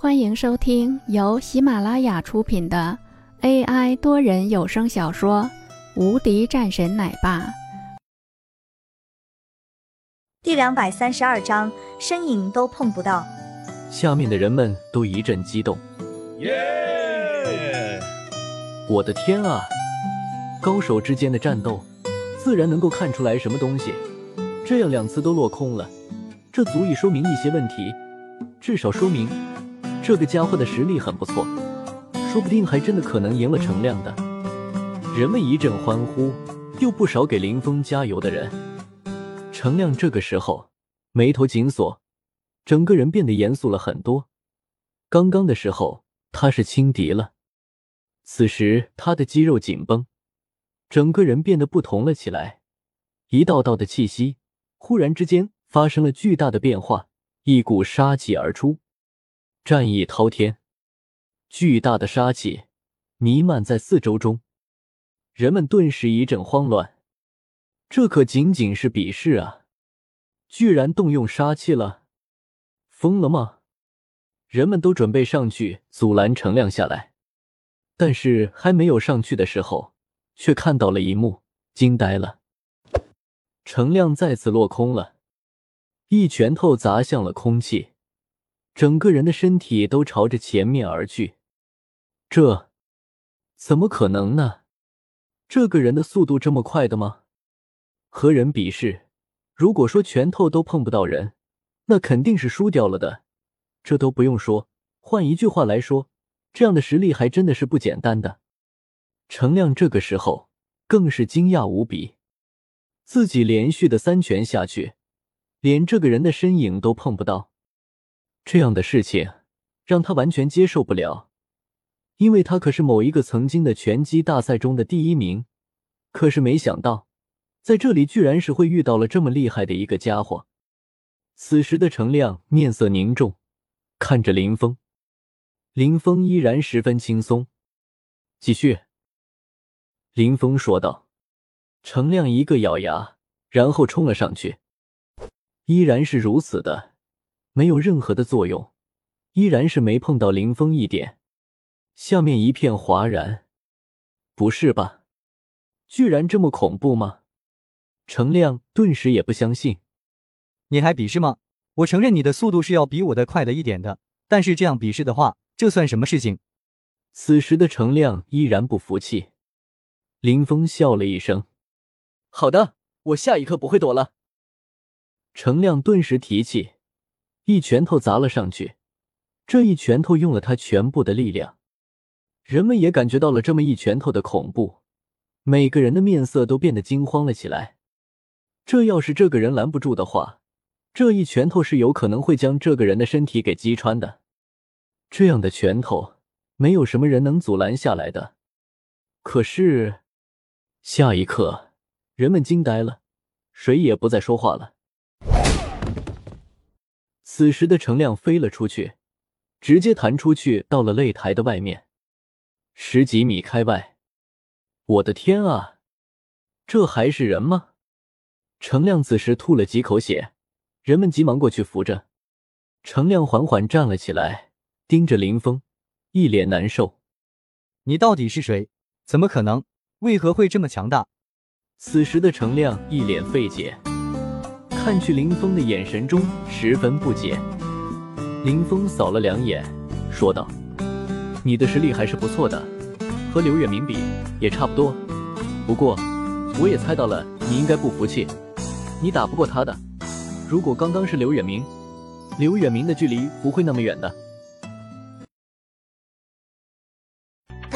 欢迎收听由喜马拉雅出品的 AI 多人有声小说《无敌战神奶爸》第两百三十二章，身影都碰不到。下面的人们都一阵激动。耶！我的天啊！高手之间的战斗，自然能够看出来什么东西。这样两次都落空了，这足以说明一些问题，至少说明。这个家伙的实力很不错，说不定还真的可能赢了程亮的。人们一阵欢呼，又不少给林峰加油的人。程亮这个时候眉头紧锁，整个人变得严肃了很多。刚刚的时候他是轻敌了，此时他的肌肉紧绷，整个人变得不同了起来。一道道的气息忽然之间发生了巨大的变化，一股杀气而出。战意滔天，巨大的杀气弥漫在四周中，人们顿时一阵慌乱。这可仅仅是比试啊，居然动用杀气了，疯了吗？人们都准备上去阻拦程亮下来，但是还没有上去的时候，却看到了一幕，惊呆了。程亮再次落空了，一拳头砸向了空气。整个人的身体都朝着前面而去，这怎么可能呢？这个人的速度这么快的吗？和人比试，如果说拳头都碰不到人，那肯定是输掉了的。这都不用说，换一句话来说，这样的实力还真的是不简单的。程亮这个时候更是惊讶无比，自己连续的三拳下去，连这个人的身影都碰不到。这样的事情让他完全接受不了，因为他可是某一个曾经的拳击大赛中的第一名。可是没想到，在这里居然是会遇到了这么厉害的一个家伙。此时的程亮面色凝重，看着林峰，林峰依然十分轻松。继续，林峰说道。程亮一个咬牙，然后冲了上去，依然是如此的。没有任何的作用，依然是没碰到林峰一点。下面一片哗然，不是吧？居然这么恐怖吗？程亮顿时也不相信。你还比试吗？我承认你的速度是要比我的快的一点的，但是这样比试的话，这算什么事情？此时的程亮依然不服气。林峰笑了一声：“好的，我下一刻不会躲了。”程亮顿时提气。一拳头砸了上去，这一拳头用了他全部的力量，人们也感觉到了这么一拳头的恐怖，每个人的面色都变得惊慌了起来。这要是这个人拦不住的话，这一拳头是有可能会将这个人的身体给击穿的。这样的拳头，没有什么人能阻拦下来的。可是，下一刻，人们惊呆了，谁也不再说话了。此时的程亮飞了出去，直接弹出去到了擂台的外面，十几米开外。我的天啊，这还是人吗？程亮此时吐了几口血，人们急忙过去扶着。程亮缓缓站了起来，盯着林峰，一脸难受。你到底是谁？怎么可能？为何会这么强大？此时的程亮一脸费解。看去林峰的眼神中十分不解。林峰扫了两眼，说道：“你的实力还是不错的，和刘远明比也差不多。不过，我也猜到了你应该不服气，你打不过他的。如果刚刚是刘远明，刘远明的距离不会那么远的。”